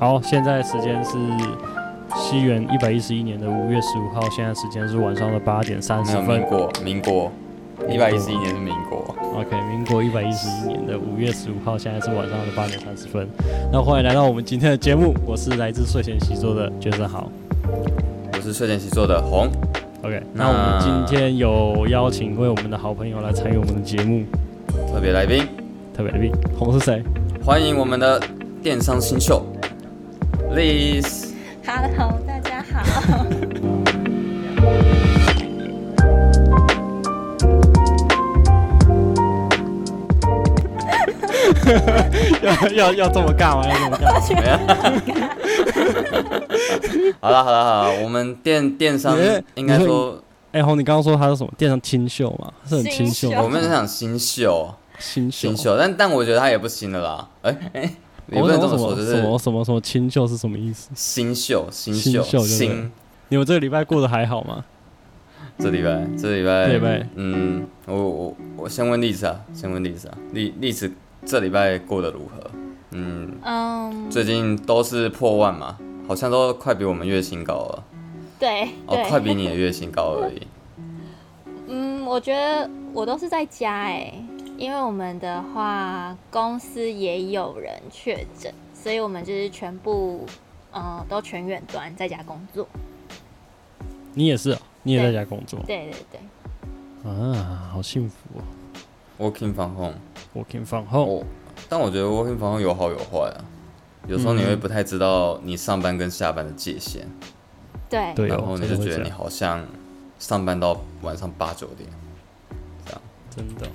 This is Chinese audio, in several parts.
好，现在时间是西元一百一十一年的五月十五号，现在时间是晚上的八点三十分。民国，民国，一百一十一年是民国。OK，民国一百一十一年的五月十五号，现在是晚上的八点三十分。那欢迎来到我们今天的节目，我是来自睡前习作的觉得好，我是睡前习作的红。OK，那，那我们今天有邀请一位我们的好朋友来参与我们的节目，特别来宾，特别来宾，红是谁？欢迎我们的电商新秀，Liz。Hello，大家好。要要要这么尬吗？要这么尬？好了好了好了，我们电电商应该说，哎、欸、红，你刚刚说他是什么？电商清秀嘛，是很清秀。我们是讲新秀，新秀，新秀，但但我觉得他也不新的啦。哎、欸、哎。你不能这么说，什么什么什么清秀是什么意思？新秀，新秀，新。新你们这个礼拜过得还好吗？这礼拜，这礼拜，这礼拜，嗯，我我我先问丽子啊，先问丽子啊，丽丽子这礼拜过得如何？嗯嗯，最近都是破万嘛，好像都快比我们月薪高了。对，哦，快比你的月薪高而已。嗯，我觉得我都是在家哎、欸。因为我们的话，公司也有人确诊，所以我们就是全部，呃，都全远端在家工作。你也是啊？你也在家工作？对对对。啊，好幸福哦！Working from home，Working from home。但我觉得 Working from home 有好有坏啊。有时候你会不太知道你上班跟下班的界限。对。然后你就觉得你好像上班到晚上八九点，这样。真的。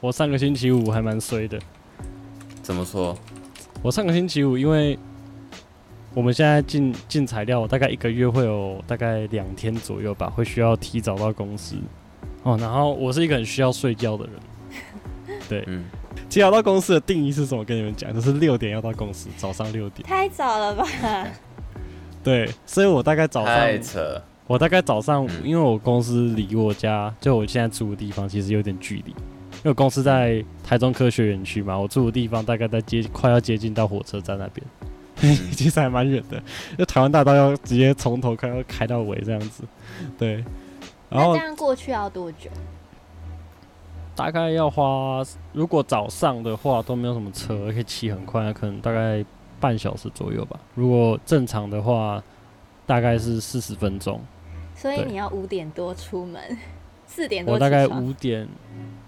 我上个星期五还蛮衰的，怎么说？我上个星期五，因为我们现在进进材料，大概一个月会有大概两天左右吧，会需要提早到公司。哦，然后我是一个很需要睡觉的人，对，嗯，提早到公司的定义是什么？跟你们讲，就是六点要到公司，早上六点。太早了吧？对，所以我大概早上，太扯。我大概早上，因为我公司离我家，就我现在住的地方，其实有点距离。因为公司在台中科学园区嘛，我住的地方大概在接快要接近到火车站那边，嗯、其实还蛮远的。就台湾大道要直接从头开要开到尾这样子，对。然后这样过去要多久？大概要花，如果早上的话都没有什么车，而且骑很快，可能大概半小时左右吧。如果正常的话，大概是四十分钟。所以你要五点多出门。四点多，我大概五点，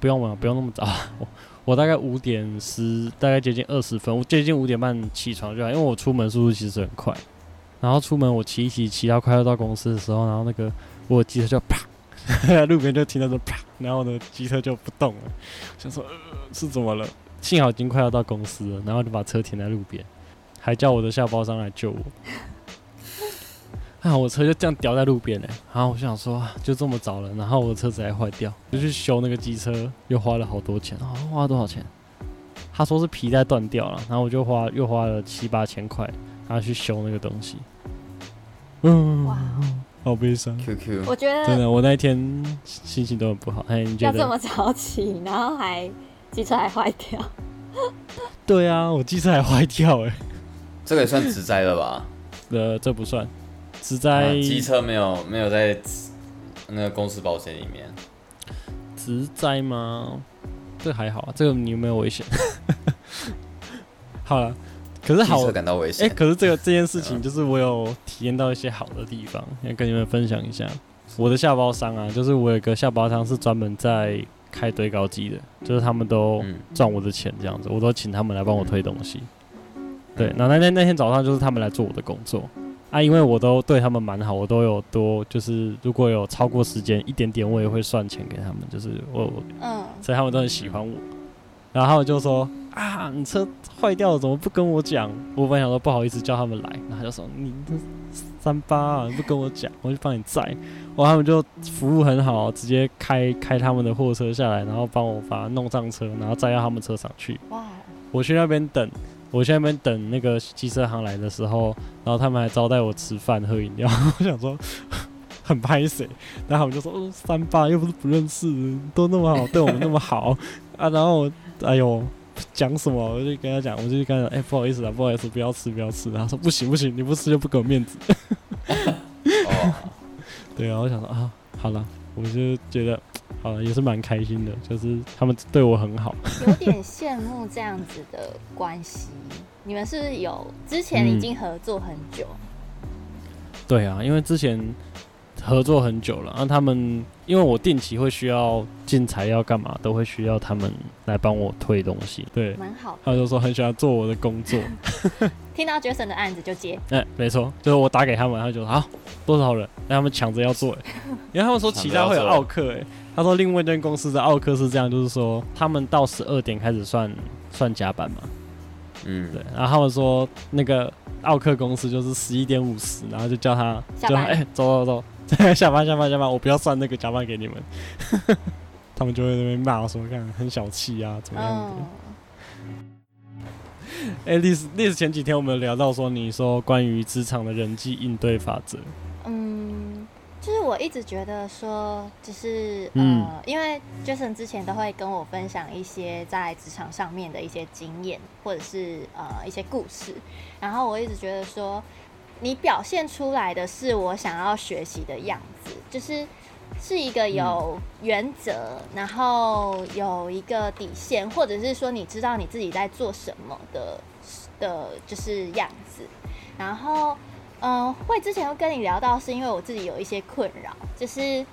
不用了，不用那么早。我我大概五点十，大概接近二十分，我接近五点半起床就好，因为我出门速度其实很快。然后出门我骑一骑，骑到快要到公司的时候，然后那个我机车就啪，路边就听到说啪，然后呢机车就不动了，想说呃是怎么了？幸好已经快要到公司了，然后就把车停在路边，还叫我的下包商来救我。啊！我车就这样掉在路边嘞，然后我想说，就这么早了，然后我的车子还坏掉，就去修那个机车，又花了好多钱啊！花了多少钱？他说是皮带断掉了，然后我就花又花了七八千块，然后去修那个东西。嗯，哇，好悲伤。QQ，我觉得真的，我那一天心情都很不好。哎，你觉得？要这么早起，然后还机车还坏掉？对啊，我机车还坏掉哎。这个也算职灾了吧？呃，这不算。是在机车没有没有在那个公司保险里面，只在吗？这还好啊，这个你有没有危险？好了，可是好，感到危险。哎、欸，可是这个 这件事情，就是我有体验到一些好的地方，要跟你们分享一下。我的下包商啊，就是我有一个下包商是专门在开堆高机的，就是他们都赚我的钱这样子，我都请他们来帮我推东西。对，那那天那天早上就是他们来做我的工作。啊，因为我都对他们蛮好，我都有多，就是如果有超过时间一点点，我也会算钱给他们，就是我，嗯，所以他们都很喜欢我。然后就说啊，你车坏掉了，怎么不跟我讲？我本来想说不好意思叫他们来，然后他就说你这三八啊，你不跟我讲，我就帮你载。然后他们就服务很好，直接开开他们的货车下来，然后帮我把它弄上车，然后载到他们车上去。哇，我去那边等。我现在在那边等那个机车行来的时候，然后他们还招待我吃饭喝饮料，我想说很拍谁，然后他们就说：“哦，三八又不是不认识，都那么好，对我们那么好啊。”然后我哎呦，讲什么，我就跟他讲，我就跟他讲，哎、欸，不好意思啊，不好意思，不要吃，不要吃。然后说不行不行，你不吃就不给我面子。哦，对啊，我想说啊，好了，我就觉得好了，也是蛮开心的，就是他们对我很好。有点羡慕这样子的关系，你们是不是有之前已经合作很久？嗯、对啊，因为之前。合作很久了，然后他们因为我定期会需要进材料干嘛，都会需要他们来帮我推东西。对，蛮好。他就说很喜欢做我的工作 听到 Jason 的案子就接。哎、欸，没错，就是我打给他们，他就说好多少人，让他们抢着要做。因为他们说其他会有奥客，哎，他说另外一间公司的奥克是这样，就是说他们到十二点开始算算加班嘛。嗯，对。然后他们说那个奥克公司就是十一点五十，然后就叫他，下班，哎、欸，走走 走。下班下班下班，我不要算那个加班给你们，他们就会在那边骂我说，看很小气啊，怎么样的？哎、oh. 欸，历史历史前几天我们有聊到说，你说关于职场的人际应对法则，嗯，就是我一直觉得说，就是嗯、呃，因为 Jason 之前都会跟我分享一些在职场上面的一些经验，或者是呃一些故事，然后我一直觉得说。你表现出来的是我想要学习的样子，就是是一个有原则，嗯、然后有一个底线，或者是说你知道你自己在做什么的的，就是样子。然后，嗯、会之前会跟你聊到，是因为我自己有一些困扰，就是，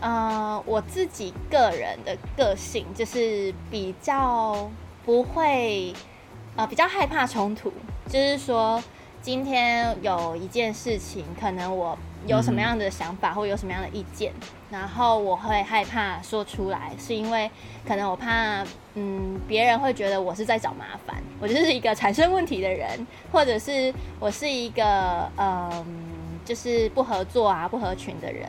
呃，我自己个人的个性就是比较不会，呃，比较害怕冲突，就是说。今天有一件事情，可能我有什么样的想法，或有什么样的意见，然后我会害怕说出来，是因为可能我怕，嗯，别人会觉得我是在找麻烦，我就是一个产生问题的人，或者是我是一个，嗯，就是不合作啊、不合群的人，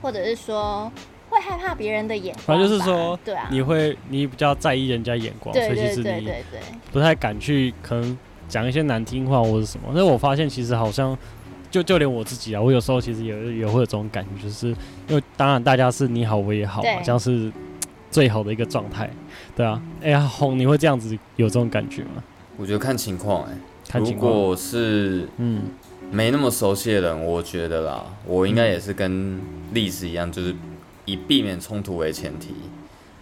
或者是说会害怕别人的眼光，反正就是说，对啊，你会你比较在意人家眼光，对对对对对，不太敢去可能。讲一些难听话或者什么，但我发现其实好像就就连我自己啊，我有时候其实也也会有这种感觉，就是因为当然大家是你好我也好嘛，这样是最好的一个状态，对啊。哎呀，红，你会这样子有这种感觉吗？我觉得看情况哎、欸，如果是嗯没那么熟悉的人，我觉得啦，我应该也是跟历史一样，就是以避免冲突为前提。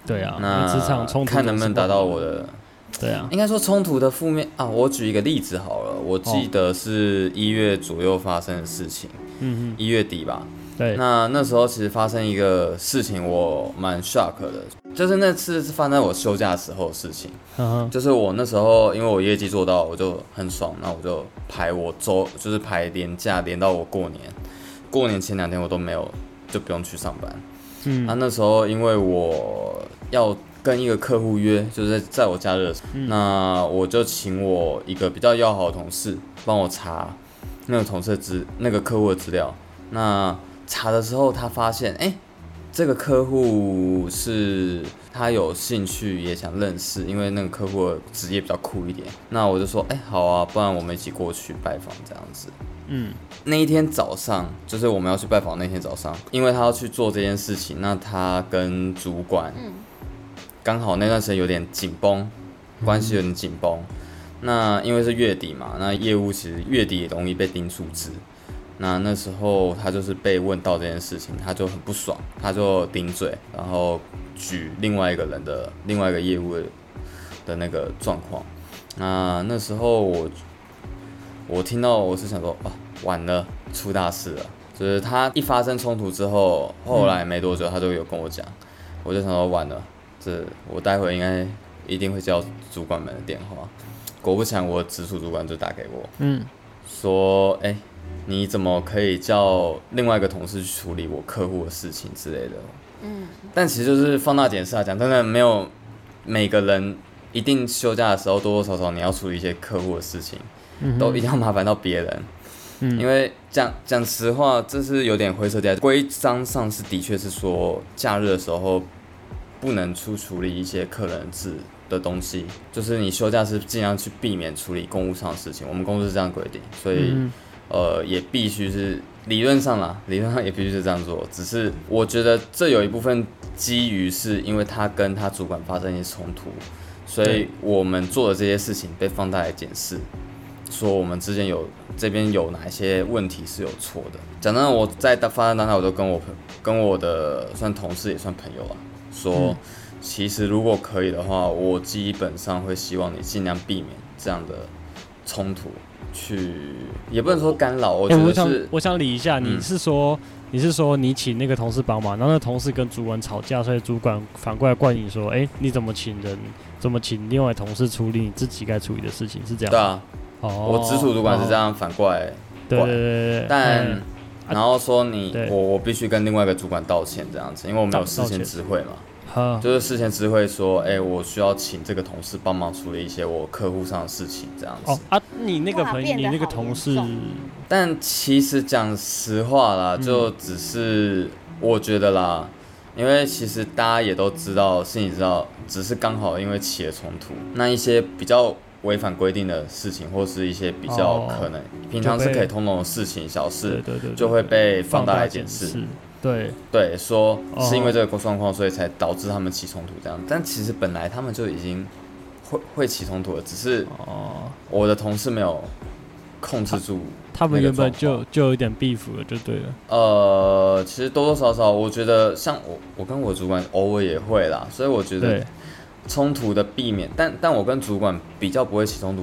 对啊，那职场冲突看能不能达到我的。对啊，应该说冲突的负面啊，我举一个例子好了，我记得是一月左右发生的事情，嗯嗯，一月底吧。对，那那时候其实发生一个事情，我蛮 shock 的，就是那次是发生在我休假时候的事情，嗯哼，就是我那时候因为我业绩做到，我就很爽，那我就排我周，就是排连假连到我过年，过年前两天我都没有，就不用去上班，嗯，那那时候因为我要。跟一个客户约，就是在在我假日的时候，嗯、那我就请我一个比较要好的同事帮我查那个同事资，那个客户的资料。那查的时候，他发现，哎、欸，这个客户是他有兴趣也想认识，因为那个客户的职业比较酷一点。那我就说，哎、欸，好啊，不然我们一起过去拜访这样子。嗯，那一天早上，就是我们要去拜访那天早上，因为他要去做这件事情，那他跟主管，嗯。刚好那段时间有点紧绷，关系有点紧绷。嗯、那因为是月底嘛，那业务其实月底也容易被盯数字。那那时候他就是被问到这件事情，他就很不爽，他就顶嘴，然后举另外一个人的另外一个业务的，的那个状况。那那时候我我听到我是想说，啊，完了，出大事了。就是他一发生冲突之后，后来没多久他就有跟我讲，嗯、我就想说完了。这我待会应该一定会叫主管们的电话，果不其然，我直属主管就打给我，嗯，说，哎，你怎么可以叫另外一个同事去处理我客户的事情之类的，嗯，但其实就是放大检视来讲，真的没有每个人一定休假的时候多多少少你要处理一些客户的事情，嗯，都一定要麻烦到别人，嗯，因为讲讲实话，这是有点灰色地带，规章上是的确是说假日的时候。不能出处理一些客人制的东西，就是你休假是尽量去避免处理公务上的事情。我们公司是这样规定，所以、嗯、呃也必须是理论上啦，理论上也必须是这样做。只是我觉得这有一部分基于是因为他跟他主管发生一些冲突，所以我们做的这些事情被放大来检视，说我们之间有这边有哪一些问题是有错的。讲真的，我在发生当下，我都跟我跟我的算同事也算朋友啊，说、嗯、其实如果可以的话，我基本上会希望你尽量避免这样的冲突。去也不能说干扰，我觉得是、欸、我想我想理一下，你是说、嗯、你是说你请那个同事帮忙，然后那同事跟主管吵架，所以主管反过来怪你说，哎、欸，你怎么请人，怎么请另外同事处理你自己该处理的事情，是这样？对啊，哦，我直属主管是这样反过来怪，对对对对，但、嗯、然后说你我我必须跟另外一个主管道歉这样子，因为我没有事先知会嘛。就是事前知会说，哎、欸，我需要请这个同事帮忙处理一些我客户上的事情，这样子。哦啊，你那个朋友，你那个同事，但其实讲实话啦，就只是我觉得啦，嗯、因为其实大家也都知道，是你知道，只是刚好因为起了冲突，那一些比较违反规定的事情，或是一些比较可能平常是可以通融的事情、小事，就会被放大来检视。对对，说是因为这个状况，所以才导致他们起冲突这样。但其实本来他们就已经会会起冲突了，只是哦，我的同事没有控制住他，他们原本就就有一点 beef 了，就对了。呃，其实多多少少，我觉得像我我跟我主管偶尔也会啦，所以我觉得冲突的避免，但但我跟主管比较不会起冲突，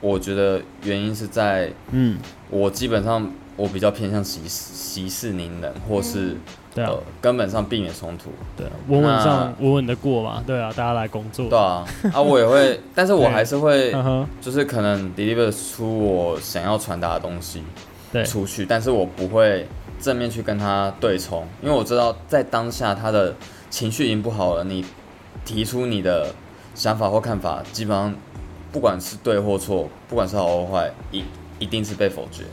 我觉得原因是在嗯，我基本上。我比较偏向息息事宁人，或是对啊，根本上避免冲突，对啊，稳稳上稳稳的过嘛，对啊，大家来工作，对啊，啊，我也会，但是我还是会，就是可能 deliver 出我想要传达的东西，对，出去，但是我不会正面去跟他对冲，因为我知道在当下他的情绪已经不好了，你提出你的想法或看法，基本上不管是对或错，不管是好或坏，一一定是被否决。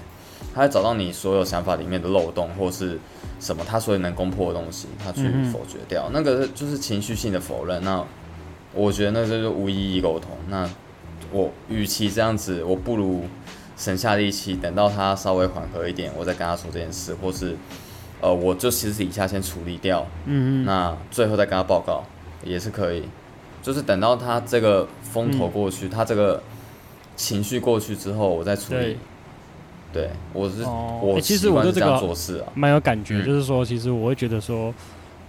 他会找到你所有想法里面的漏洞，或是什么他所以能攻破的东西，他去否决掉。嗯、那个就是情绪性的否认。那我觉得那就是无意义沟通。那我与其这样子，我不如省下力气，等到他稍微缓和一点，我再跟他说这件事，或是呃，我就其实底下先处理掉。嗯嗯。那最后再跟他报告也是可以，就是等到他这个风头过去，嗯、他这个情绪过去之后，我再处理。对，我是、哦、我、欸、其实我对这个蛮有感觉，嗯、就是说，其实我会觉得说，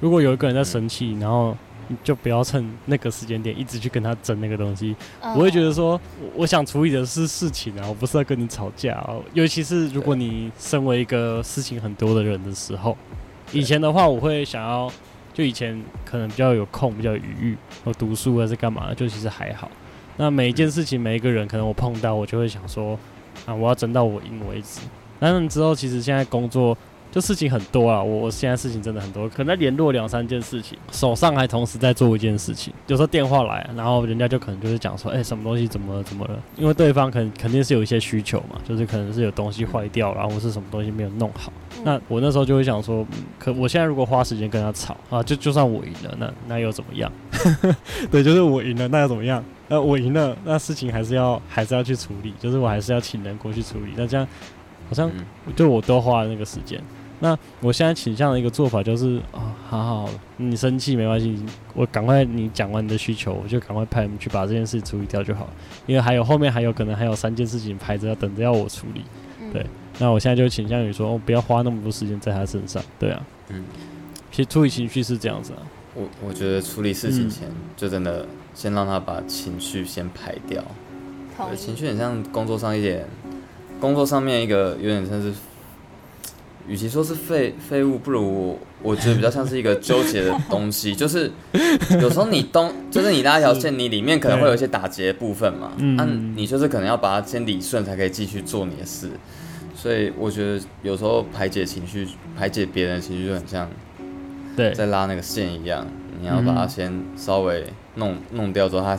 如果有一个人在生气，嗯、然后你就不要趁那个时间点一直去跟他争那个东西。嗯、我会觉得说，我想处理的是事情啊，我不是在跟你吵架哦。尤其是如果你身为一个事情很多的人的时候，以前的话，我会想要，就以前可能比较有空，比较有余裕，我读书还是干嘛，就其实还好。那每一件事情，每一个人，可能我碰到，我就会想说。啊！我要争到我赢为止。那之后其实现在工作就事情很多啊，我我现在事情真的很多，可能在联络两三件事情，手上还同时在做一件事情。有时候电话来，然后人家就可能就是讲说，哎、欸，什么东西怎么怎么了？因为对方肯肯定是有一些需求嘛，就是可能是有东西坏掉，然后或是什么东西没有弄好。那我那时候就会想说，嗯、可我现在如果花时间跟他吵啊，就就算我赢了，那那又怎么样？对，就是我赢了，那又怎么样？呃，我赢了，那事情还是要还是要去处理，就是我还是要请人过去处理。那这样好像对我多花了那个时间。那我现在倾向的一个做法就是，啊、哦，好好好，你生气没关系，我赶快你讲完你的需求，我就赶快派人去把这件事处理掉就好。因为还有后面还有可能还有三件事情排着要等着要我处理。对，那我现在就倾向于说，哦不要花那么多时间在他身上。对啊，嗯，其实处理情绪是这样子啊。我我觉得处理事情前就真的。先让他把情绪先排掉，对，情绪很像工作上一点，工作上面一个有点像是，与其说是废废物，不如我觉得比较像是一个纠结的东西，就是有时候你东，就是你拉一条线，你里面可能会有一些打结的部分嘛，那、啊、你就是可能要把它先理顺，才可以继续做你的事，所以我觉得有时候排解情绪，排解别人的情绪就很像，对，在拉那个线一样，你要把它先稍微。弄弄掉之后，他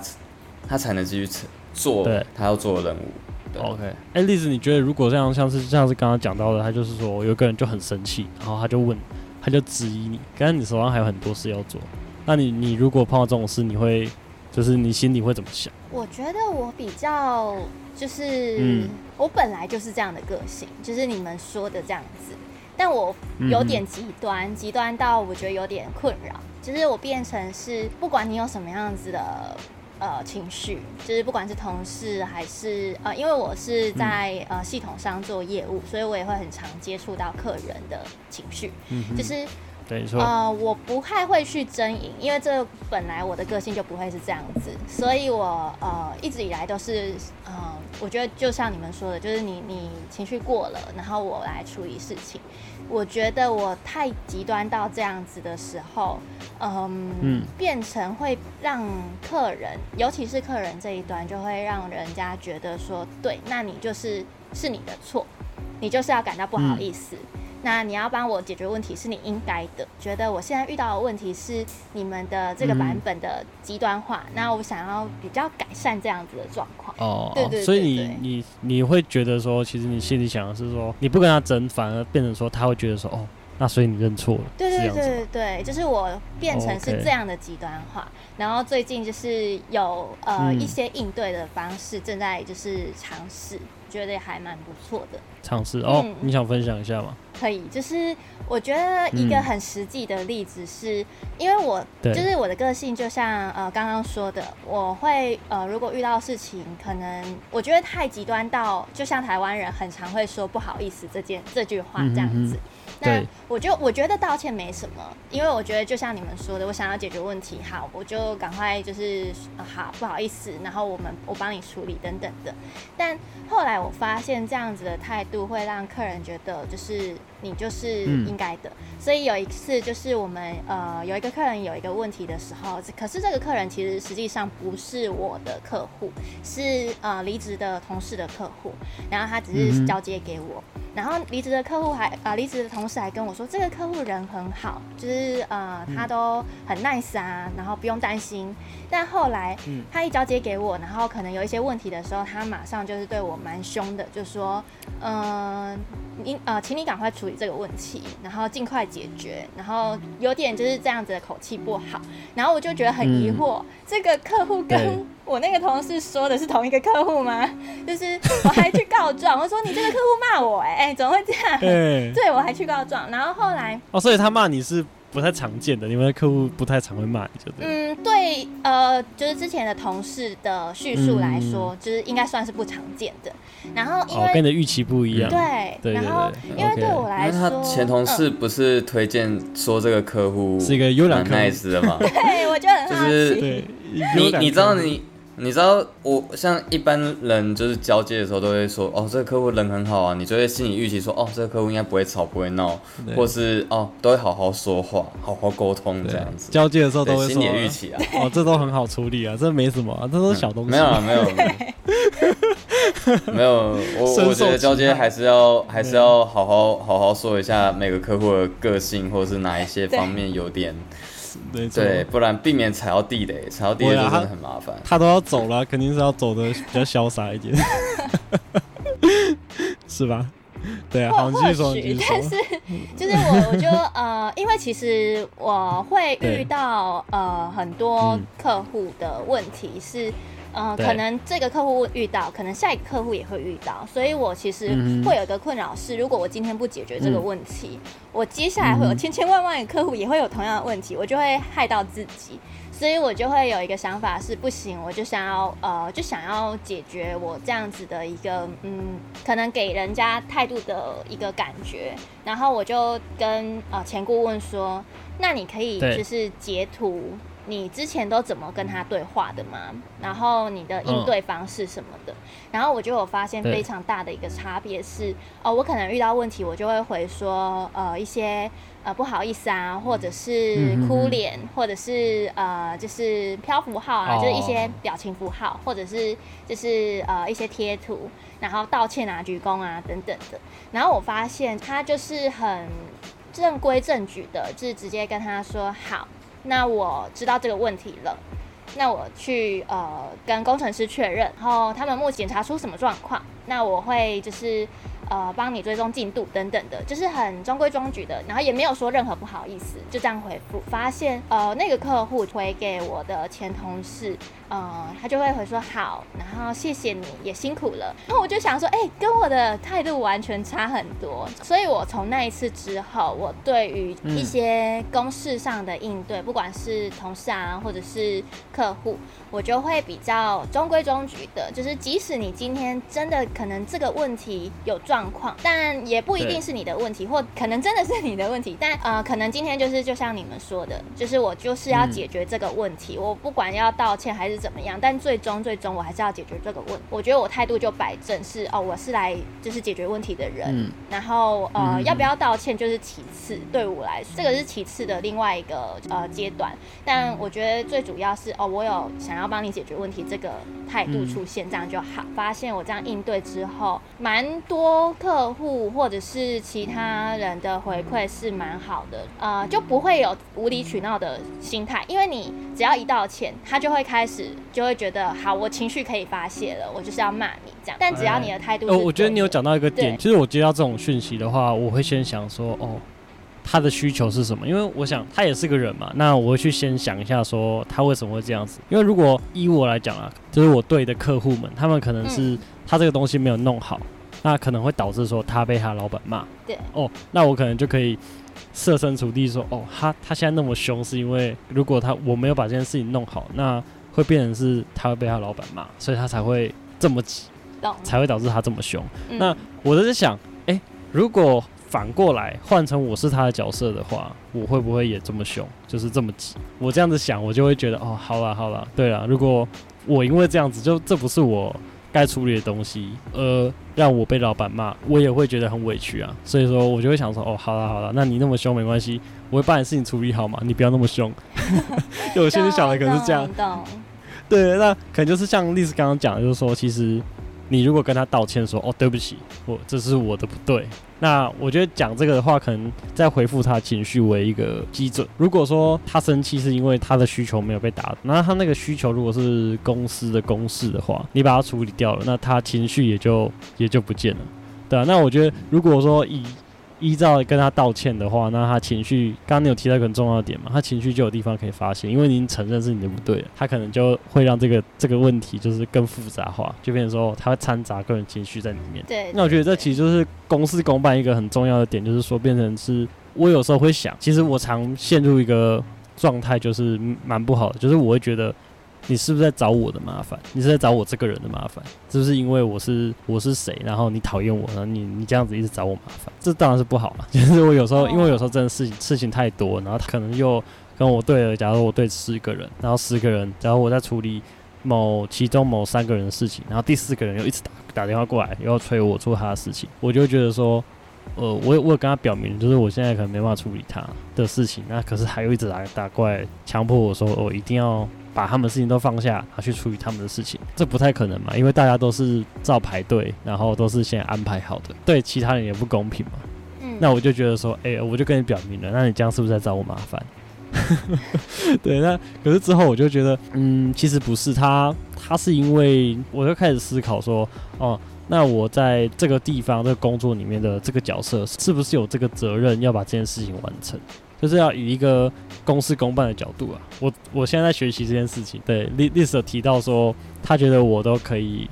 他才能继续做他要做的任务。对 OK，哎，例子，你觉得如果这样像是像是刚刚讲到的，他就是说有个人就很生气，然后他就问，他就质疑你，刚刚你手上还有很多事要做，那你你如果碰到这种事，你会就是你心里会怎么想？我觉得我比较就是，嗯、我本来就是这样的个性，就是你们说的这样子，但我有点极端，极、嗯、端到我觉得有点困扰。就是我变成是，不管你有什么样子的呃情绪，就是不管是同事还是呃，因为我是在、嗯、呃系统上做业务，所以我也会很常接触到客人的情绪，嗯、就是。没错，呃，我不太会去争赢，因为这本来我的个性就不会是这样子，所以我呃一直以来都是，呃，我觉得就像你们说的，就是你你情绪过了，然后我来处理事情。我觉得我太极端到这样子的时候，嗯，嗯变成会让客人，尤其是客人这一端，就会让人家觉得说，对，那你就是是你的错，你就是要感到不好意思。嗯那你要帮我解决问题是你应该的。觉得我现在遇到的问题是你们的这个版本的极端化，嗯、那我想要比较改善这样子的状况。哦，对，对对对。所以你你你会觉得说，其实你心里想的是说，你不跟他争，反而变成说他会觉得说，哦，那所以你认错了。对对对对对，就是我变成是这样的极端化。然后最近就是有呃、嗯、一些应对的方式正在就是尝试。觉得还蛮不错的尝试哦，嗯、你想分享一下吗？可以，就是我觉得一个很实际的例子是，嗯、因为我就是我的个性，就像呃刚刚说的，我会呃如果遇到事情，可能我觉得太极端到，就像台湾人很常会说不好意思这件这句话这样子。嗯那我就我觉得道歉没什么，因为我觉得就像你们说的，我想要解决问题，好，我就赶快就是好，不好意思，然后我们我帮你处理等等的。但后来我发现这样子的态度会让客人觉得就是你就是应该的。嗯、所以有一次就是我们呃有一个客人有一个问题的时候，可是这个客人其实实际上不是我的客户，是呃离职的同事的客户，然后他只是交接给我。嗯然后离职的客户还啊，离职的同事还跟我说，这个客户人很好，就是呃，他都很 nice 啊，然后不用担心。但后来他一交接给我，然后可能有一些问题的时候，他马上就是对我蛮凶的，就说，嗯、呃，你呃，请你赶快处理这个问题，然后尽快解决，然后有点就是这样子的口气不好。然后我就觉得很疑惑，嗯、这个客户跟。我那个同事说的是同一个客户吗？就是我还去告状，我说你这个客户骂我、欸，哎，怎么会这样？对、对，我还去告状，然后后来哦，所以他骂你是不太常见的，你们的客户不太常会骂你，就对。嗯，对，呃，就是之前的同事的叙述来说，嗯、就是应该算是不常见的。然后因为、哦、跟你的预期不一样，对，对，然后因为对我来说，他前同事不是推荐说这个客户是一个优良 nice 的吗？对，我觉得很好奇。就是对你你知道你。你知道我像一般人就是交接的时候都会说哦，这个客户人很好啊，你就会心里预期说哦，这个客户应该不会吵不会闹，或是哦都会好好说话，好好沟通这样子。交接的时候都会说心理预期啊，哦这都很好处理啊，这没什么啊，这都是小东西。没有啊，没有，没有，我我觉得交接还是要还是要好好好好说一下每个客户的个性或者是哪一些方面有点。对，不然避免踩到地雷，踩到地雷就真的很麻烦。他都要走了，肯定是要走的比较潇洒一点，是吧？对啊，好，继续说，继续说。但是，就是我，我就呃，因为其实我会遇到呃很多客户的问题是。嗯、呃，可能这个客户遇到，可能下一个客户也会遇到，所以我其实会有一个困扰是，如果我今天不解决这个问题，嗯、我接下来会有千千万万的客户也会有同样的问题，我就会害到自己，所以我就会有一个想法是，不行，我就想要呃，就想要解决我这样子的一个嗯，可能给人家态度的一个感觉，然后我就跟呃前顾问说，那你可以就是截图。你之前都怎么跟他对话的吗？然后你的应对方式什么的？嗯、然后我就有发现非常大的一个差别是，哦，我可能遇到问题，我就会回说，呃，一些呃不好意思啊，或者是哭脸，或者是呃就是漂浮号啊，哦、就是一些表情符号，或者是就是呃一些贴图，然后道歉啊、鞠躬啊等等的。然后我发现他就是很正规正矩的，就是直接跟他说好。那我知道这个问题了，那我去呃跟工程师确认，然后他们目前查出什么状况，那我会就是呃帮你追踪进度等等的，就是很中规中矩的，然后也没有说任何不好意思，就这样回复。发现呃那个客户推给我的前同事，呃他就会回说好，然后谢谢你也辛苦了。然后我就想说，哎、欸，跟我的态度完全差很多。所以我从那一次之后，我对于一些公事上的应对，不管是同事啊，或者是客户，我就会比较中规中矩的，就是即使你今天真的可能这个问题有状况，但也不一定是你的问题，或可能真的是你的问题，但呃，可能今天就是就像你们说的，就是我就是要解决这个问题，我不管要道歉还是怎么样，但最终最终我还是要解决这个问题。我觉得我态度就摆正，是哦，我是来就是解决问题的人，然后呃，要不要道歉就是其次，对我来说这个是其次的另外一个呃阶段，但我觉得最主要是哦，我有想。要帮你解决问题，这个态度出现，这样就好。发现我这样应对之后，蛮多客户或者是其他人的回馈是蛮好的，呃，就不会有无理取闹的心态。因为你只要一道歉，他就会开始就会觉得，好，我情绪可以发泄了，我就是要骂你这样。但只要你的态度，哦，我觉得你有讲到一个点，其实我接到这种讯息的话，我会先想说，哦。他的需求是什么？因为我想他也是个人嘛，那我会去先想一下，说他为什么会这样子。因为如果依我来讲啊，就是我对的客户们，他们可能是他这个东西没有弄好，那可能会导致说他被他老板骂。对哦，那我可能就可以设身处地说，哦，他他现在那么凶，是因为如果他我没有把这件事情弄好，那会变成是他会被他老板骂，所以他才会这么急，才会导致他这么凶。那我在想，哎、欸，如果反过来换成我是他的角色的话，我会不会也这么凶，就是这么急？我这样子想，我就会觉得哦，好了好了，对了，如果我因为这样子，就这不是我该处理的东西，呃，让我被老板骂，我也会觉得很委屈啊。所以说，我就会想说，哦，好了好了，那你那么凶没关系，我会把你事情处理好嘛，你不要那么凶。就我现在想的可能是这样，对，那可能就是像丽丝刚刚讲的，就是说，其实。你如果跟他道歉说哦，对不起，我这是我的不对，那我觉得讲这个的话，可能在回复他情绪为一个基准。如果说他生气是因为他的需求没有被打，那他那个需求如果是公司的公事的话，你把它处理掉了，那他情绪也就也就不见了，对啊。那我觉得如果说以依照跟他道歉的话，那他情绪，刚刚你有提到一个很重要的点嘛？他情绪就有地方可以发泄，因为你承认是你的不对，他可能就会让这个 这个问题就是更复杂化，就变成说他会掺杂个人情绪在里面。对。那我觉得这其实就是公事公办一个很重要的点，就是说变成是，我有时候会想，其实我常陷入一个状态，就是蛮不好的，就是我会觉得。你是不是在找我的麻烦？你是在找我这个人的麻烦？是不是因为我是我是谁？然后你讨厌我，然后你你这样子一直找我麻烦，这当然是不好嘛。就是我有时候，因为有时候真的事情事情太多，然后他可能又跟我对了，假如我对十个人，然后十个人，然后我在处理某其中某三个人的事情，然后第四个人又一直打打电话过来，又要催我做他的事情，我就觉得说，呃，我我有跟他表明，就是我现在可能没办法处理他的事情，那可是还有一直打打过来，强迫我说我一定要。把他们的事情都放下，他去处理他们的事情，这不太可能嘛？因为大家都是照排队，然后都是先安排好的，对其他人也不公平嘛。嗯，那我就觉得说，哎、欸，我就跟你表明了，那你这样是不是在找我麻烦？对，那可是之后我就觉得，嗯，其实不是他，他是因为我就开始思考说，哦，那我在这个地方这个工作里面的这个角色，是不是有这个责任要把这件事情完成？就是要以一个公事公办的角度啊，我我现在在学习这件事情。对，历历史提到说，他觉得我都可以，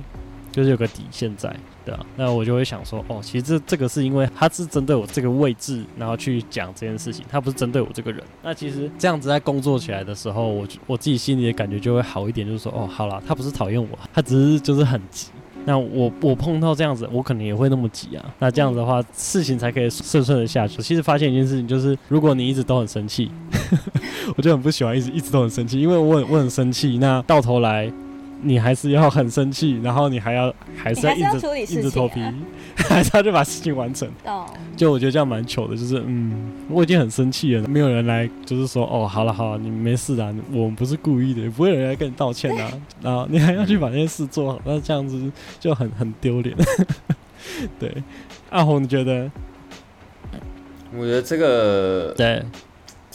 就是有个底线在，对啊，那我就会想说，哦，其实这这个是因为他是针对我这个位置，然后去讲这件事情，他不是针对我这个人。那其实这样子在工作起来的时候，我我自己心里的感觉就会好一点，就是说，哦，好啦，他不是讨厌我，他只是就是很急。那我我碰到这样子，我可能也会那么急啊。那这样子的话，事情才可以顺顺的下去。其实发现一件事情，就是如果你一直都很生气，我就很不喜欢一直一直都很生气，因为我很我很生气，那到头来。你还是要很生气，然后你还要还是要硬着硬着头皮，还是要去把事情完成。Oh. 就我觉得这样蛮糗的，就是嗯，我已经很生气了，没有人来就是说哦，好了好了，你没事啊，我们不是故意的，也不会有人来跟你道歉啊。然后你还要去把那件事做好，那这样子就很很丢脸。对，阿红你觉得？我觉得这个对。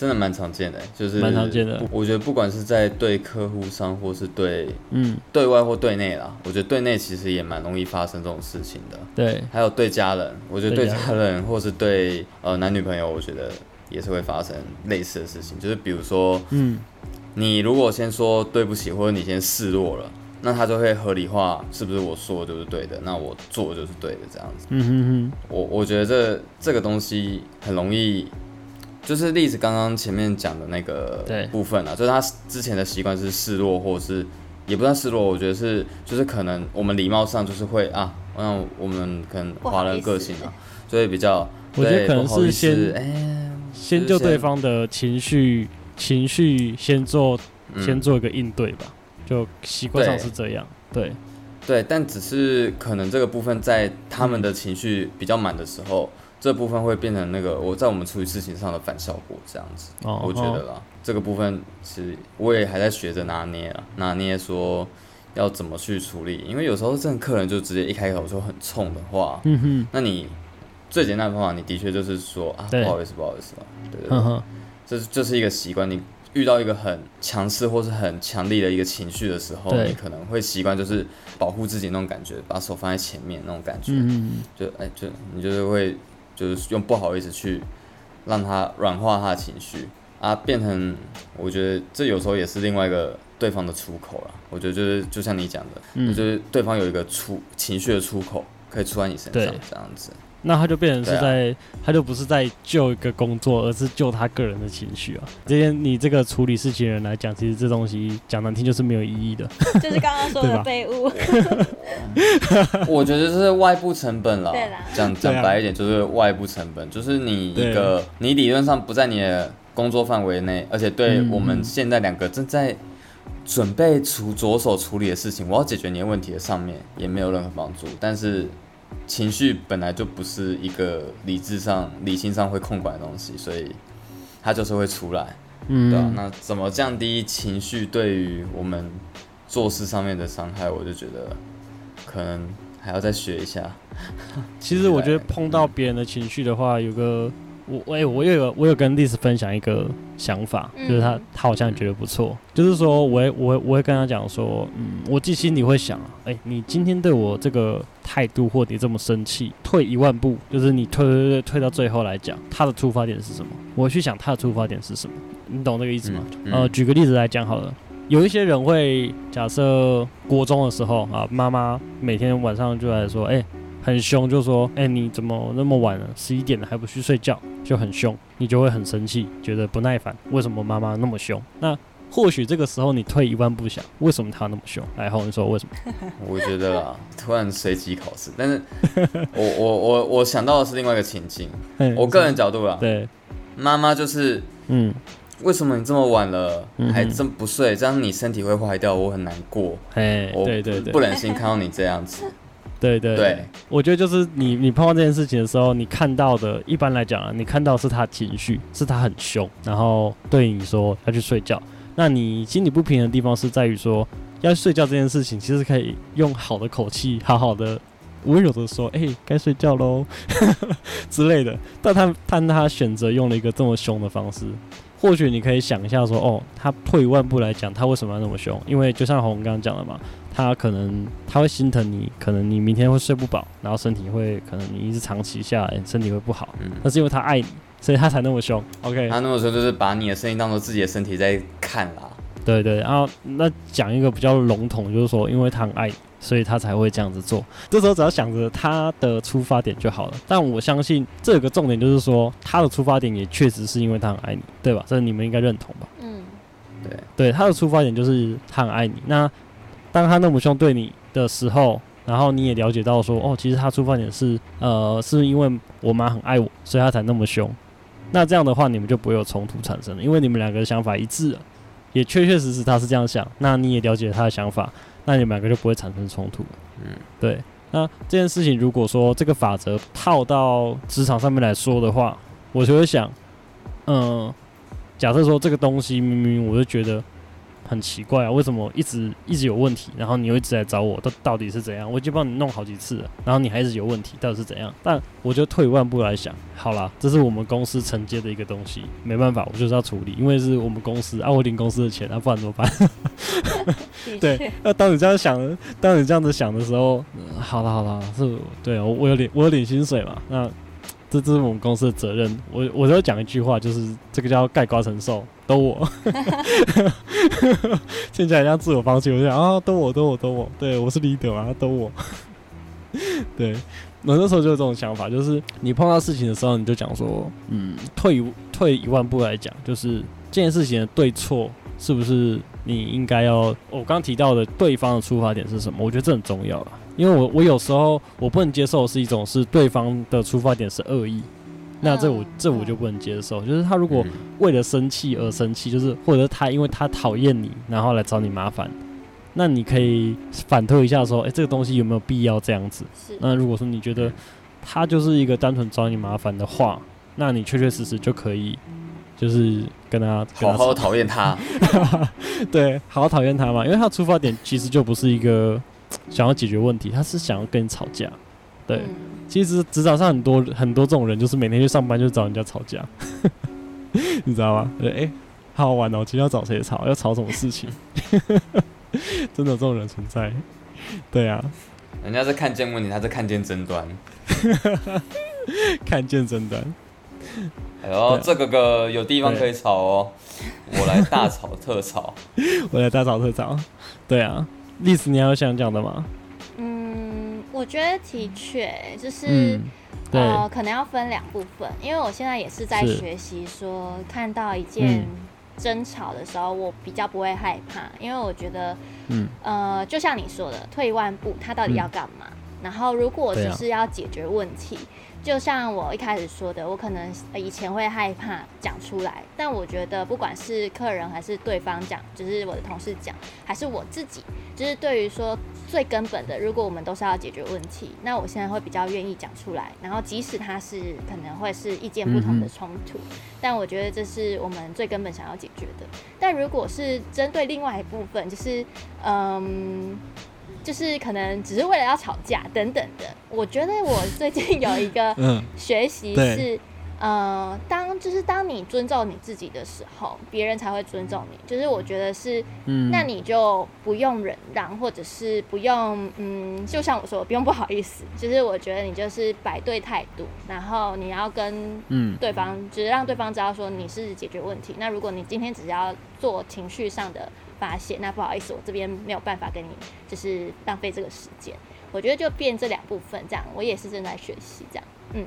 真的蛮常见的，就是蛮常见的。我觉得不管是在对客户上，或是对嗯对外或对内啦，我觉得对内其实也蛮容易发生这种事情的。对，还有对家人，我觉得对家人或是对呃男女朋友，我觉得也是会发生类似的事情。就是比如说，嗯，你如果先说对不起，或者你先示弱了。那他就会合理化，是不是我说的就是对的？那我做就是对的，这样子。嗯哼哼。我我觉得这这个东西很容易，就是例子刚刚前面讲的那个部分啊，就是他之前的习惯是示弱，或者是也不算示弱，我觉得是就是可能我们礼貌上就是会啊，那我们可能华人个性啊，所以比较我觉得可能是先哎，欸、先就对方的情绪情绪先做先做一个应对吧。就习惯上是这样，对，对，对，但只是可能这个部分在他们的情绪比较满的时候，嗯、这部分会变成那个我在我们处理事情上的反效果，这样子，哦、我觉得啦，哦、这个部分是我也还在学着拿捏啊，拿捏说要怎么去处理，因为有时候真的客人就直接一开口就很冲的话，嗯哼，那你最简单的方法，你的确就是说啊，不好意思，不好意思嘛，对对对，嗯、这是这是一个习惯，你。遇到一个很强势或是很强力的一个情绪的时候，你可能会习惯就是保护自己那种感觉，把手放在前面那种感觉，嗯、就哎、欸、就你就是会就是用不好意思去让他软化他的情绪啊，变成我觉得这有时候也是另外一个对方的出口了。我觉得就是就像你讲的，嗯、就是对方有一个出情绪的出口可以出在你身上这样子。那他就变成是在，啊、他就不是在救一个工作，而是救他个人的情绪啊。这些你这个处理事情的人来讲，其实这东西讲难听就是没有意义的。就是刚刚说的废物。我觉得是外部成本了。对啦。讲讲白一点，就是外部成本，就是你一个你理论上不在你的工作范围内，而且对我们现在两个正在准备处着手处理的事情，我要解决你的问题的上面也没有任何帮助，但是。情绪本来就不是一个理智上、理性上会控管的东西，所以它就是会出来，嗯，对啊，那怎么降低情绪对于我们做事上面的伤害？我就觉得可能还要再学一下。其实我觉得碰到别人的情绪的话，有个。我我、欸、我有我有跟丽丝分享一个想法，嗯、就是他他好像觉得不错，就是说我会我会我会跟他讲说，嗯，我自己心里会想，哎、欸，你今天对我这个态度或你这么生气，退一万步，就是你退退退退到最后来讲，他的出发点是什么？我去想他的出发点是什么？你懂这个意思吗？嗯嗯、呃，举个例子来讲好了，有一些人会假设国中的时候啊，妈妈每天晚上就来说，哎、欸。很凶，就说：“哎、欸，你怎么那么晚了？十一点了还不去睡觉？”就很凶，你就会很生气，觉得不耐烦。为什么妈妈那么凶？那或许这个时候你退一万步想，为什么她那么凶？来，后你说为什么？我觉得啦，突然随机考试，但是 我我我我想到的是另外一个情境。我个人角度啦，对，妈妈就是，嗯，为什么你这么晚了还这么不睡？这样你身体会坏掉，我很难过。哎，对对对，不忍心看到你这样子。对对对，我觉得就是你你碰到这件事情的时候，你看到的，一般来讲啊，你看到是他情绪，是他很凶，然后对你说要去睡觉。那你心里不平衡的地方是在于说，要睡觉这件事情，其实可以用好的口气，好好的温柔的说，哎、欸，该睡觉喽 之类的。但他但他选择用了一个这么凶的方式。或许你可以想一下说，哦，他退一万步来讲，他为什么要那么凶？因为就像红刚刚讲的嘛，他可能他会心疼你，可能你明天会睡不饱，然后身体会可能你一直长期下来，身体会不好。嗯，那是因为他爱你，所以他才那么凶。OK，他那么凶就是把你的身体当做自己的身体在看啦。对对，然后那讲一个比较笼统，就是说，因为他很爱你。所以他才会这样子做。这时候只要想着他的出发点就好了。但我相信这有个重点，就是说他的出发点也确实是因为他很爱你，对吧？这你们应该认同吧？嗯，对对，他的出发点就是他很爱你。那当他那么凶对你的时候，然后你也了解到说，哦，其实他出发点是呃，是因为我妈很爱我，所以他才那么凶。那这样的话，你们就不会有冲突产生了，因为你们两个的想法一致了，也确确实实他是这样想。那你也了解他的想法。那你们两个就不会产生冲突。嗯，对。那这件事情，如果说这个法则套到职场上面来说的话，我就会想，嗯，假设说这个东西明明我就觉得很奇怪啊，为什么一直一直有问题，然后你又一直来找我，到到底是怎样？我已经帮你弄好几次了，然后你还是有问题，到底是怎样？但我就退一万步来想，好啦，这是我们公司承接的一个东西，没办法，我就是要处理，因为是我们公司啊，我领公司的钱，那、啊、不然怎么办？对，那当你这样想，当你这样子想的时候，嗯、好了好了，是，对我我有领我有领薪水嘛，那。这这是我们公司的责任，我我就讲一句话，就是这个叫盖瓜承受，都我，现在像自我放弃，我就想啊，逗我逗我逗我，对我是 leader 啊，逗我，对，我 那时候就有这种想法，就是你碰到事情的时候，你就讲说，嗯，退一退一万步来讲，就是这件事情的对错是不是你应该要，我刚刚提到的对方的出发点是什么？我觉得这很重要啊。因为我我有时候我不能接受的是一种是对方的出发点是恶意，那这我这我就不能接受。就是他如果为了生气而生气，就是或者他因为他讨厌你，然后来找你麻烦，那你可以反推一下说，诶，这个东西有没有必要这样子？那如果说你觉得他就是一个单纯找你麻烦的话，那你确确实实就可以就是跟他，跟他好好讨厌他，对，好好讨厌他嘛，因为他出发点其实就不是一个。想要解决问题，他是想要跟你吵架。对，嗯、其实职场上很多很多这种人，就是每天去上班就找人家吵架，你知道吗？对，哎、欸，好好玩哦！今天要找谁吵？要吵什么事情？真的有这种人存在？对啊，人家是看见问题，他是看见争端，看见争端。哎呦，啊、这个个有地方可以吵哦，我来大吵特吵，我来大吵特吵。对啊。历史，你还有想讲的吗？嗯，我觉得的确就是，嗯、呃，可能要分两部分，因为我现在也是在学习，说看到一件争吵的时候，我比较不会害怕，因为我觉得，嗯，呃，就像你说的，退一万步，他到底要干嘛？嗯、然后，如果只是要解决问题。就像我一开始说的，我可能以前会害怕讲出来，但我觉得不管是客人还是对方讲，就是我的同事讲，还是我自己，就是对于说最根本的，如果我们都是要解决问题，那我现在会比较愿意讲出来，然后即使他是可能会是意见不同的冲突，嗯、但我觉得这是我们最根本想要解决的。但如果是针对另外一部分，就是嗯。就是可能只是为了要吵架等等的。我觉得我最近有一个 学习是，呃，当就是当你尊重你自己的时候，别人才会尊重你。就是我觉得是，那你就不用忍让，或者是不用，嗯，就像我说，不用不好意思。就是我觉得你就是摆对态度，然后你要跟对方，就是让对方知道说你是解决问题。那如果你今天只是要做情绪上的。发现，那不好意思，我这边没有办法跟你就是浪费这个时间。我觉得就变这两部分这样，我也是正在学习这样。嗯，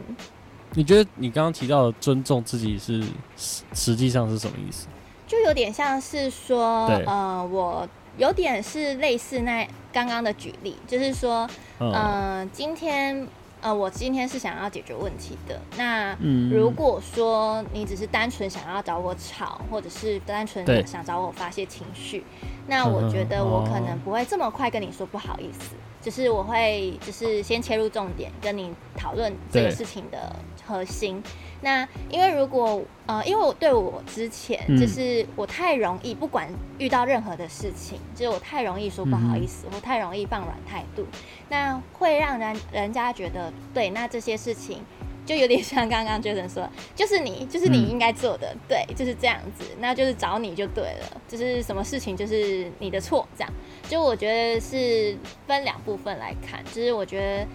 你觉得你刚刚提到的尊重自己是实实际上是什么意思？就有点像是说，呃，我有点是类似那刚刚的举例，就是说，嗯、呃，今天。呃，我今天是想要解决问题的。那如果说你只是单纯想要找我吵，或者是单纯想找我发泄情绪，那我觉得我可能不会这么快跟你说不好意思。就是我会，就是先切入重点，跟你讨论这个事情的核心。那因为如果呃，因为我对我之前、嗯、就是我太容易，不管遇到任何的事情，就是我太容易说不好意思，或、嗯、太容易放软态度，那会让人人家觉得对，那这些事情。就有点 像刚刚 Jason 说，就是你，就是你应该做的，嗯、对，就是这样子，那就是找你就对了，就是什么事情就是你的错，这样。就我觉得是分两部分来看，就是我觉得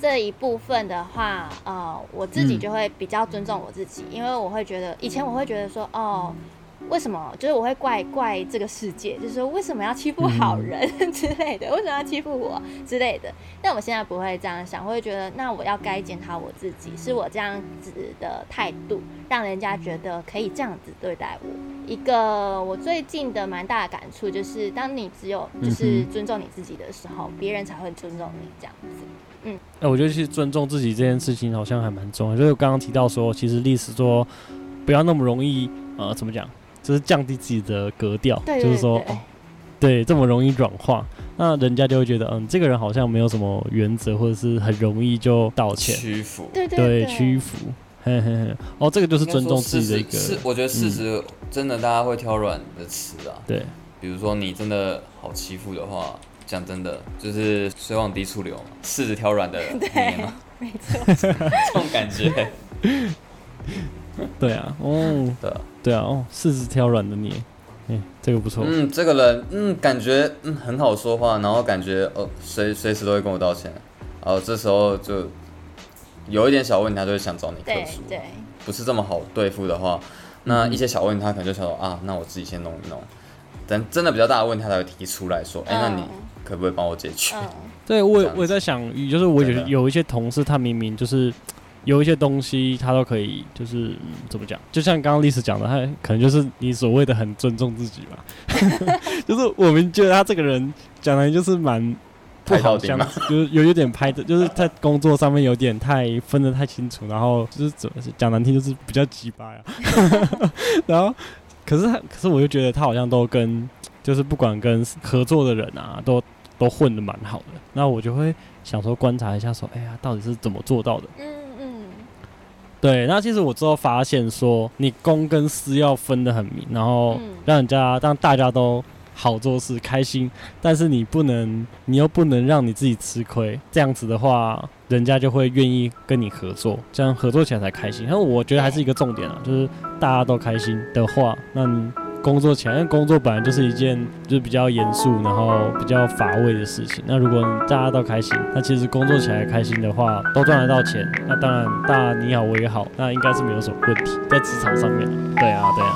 这一部分的话，呃，我自己就会比较尊重我自己，因为我会觉得以前我会觉得说，哦。为什么？就是我会怪怪这个世界，就是说为什么要欺负好人之类的，为什么要欺负我之类的。但我现在不会这样想，我会觉得那我要该检讨我自己，是我这样子的态度，让人家觉得可以这样子对待我。一个我最近的蛮大的感触就是，当你只有就是尊重你自己的时候，别人才会尊重你这样子。嗯，哎，我觉得其实尊重自己这件事情好像还蛮重要。就是刚刚提到说，其实历史说不要那么容易，呃，怎么讲？就是降低自己的格调，对对对，就是说，哦，对，这么容易软化，那人家就会觉得，嗯，这个人好像没有什么原则，或者是很容易就道歉、屈服，对对对，屈服，嘿嘿嘿，哦，这个就是尊重自己的一个。是，我觉得事实真的大家会挑软的词啊，对，比如说你真的好欺负的话，讲真的，就是水往低处流嘛，柿子挑软的捏嘛，没错，这种感觉。对啊，哦，对啊，对啊，哦，柿子挑软的捏，嗯，这个不错。嗯，这个人，嗯，感觉嗯很好说话，然后感觉哦，随随时都会跟我道歉，然后这时候就有一点小问题，他就会想找你客诉。对，对，不是这么好对付的话，那一些小问题他可能就想说啊，那我自己先弄一弄。等真的比较大的问题，他才会提出来说，哎、欸，那你可不可以帮我解决？嗯、对我也我也在想，就是我觉得有一些同事，他明明就是。有一些东西他都可以，就是、嗯、怎么讲？就像刚刚历史讲的，他可能就是你所谓的很尊重自己吧。就是我们觉得他这个人讲来就是蛮不好相处，就是有有点拍的，就是在工作上面有点太分得太清楚，然后就是怎么讲难听，就是比较鸡巴呀。然后，可是他，可是我就觉得他好像都跟，就是不管跟合作的人啊，都都混的蛮好的。那我就会想说观察一下，说，哎呀，到底是怎么做到的？嗯嗯对，那其实我之后发现说，你公跟私要分得很明，然后让人家让大家都好做事开心，但是你不能，你又不能让你自己吃亏，这样子的话，人家就会愿意跟你合作，这样合作起来才开心。然后我觉得还是一个重点啊，就是大家都开心的话，那你。工作起来，因工作本来就是一件就是比较严肃，然后比较乏味的事情。那如果大家都开心，那其实工作起来开心的话，都赚得到钱。那当然，大家你好我也好，那应该是没有什么问题在职场上面。对啊，对啊。